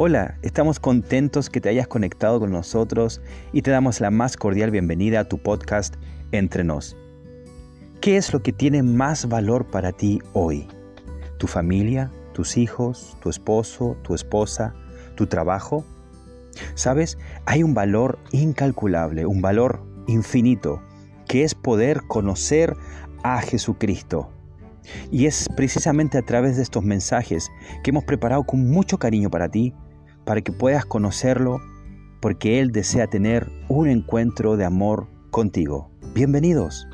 Hola, estamos contentos que te hayas conectado con nosotros y te damos la más cordial bienvenida a tu podcast Entre Nos. ¿Qué es lo que tiene más valor para ti hoy? ¿Tu familia? ¿Tus hijos? ¿Tu esposo? ¿Tu esposa? ¿Tu trabajo? ¿Sabes? Hay un valor incalculable, un valor infinito, que es poder conocer a Jesucristo. Y es precisamente a través de estos mensajes que hemos preparado con mucho cariño para ti para que puedas conocerlo, porque Él desea tener un encuentro de amor contigo. Bienvenidos.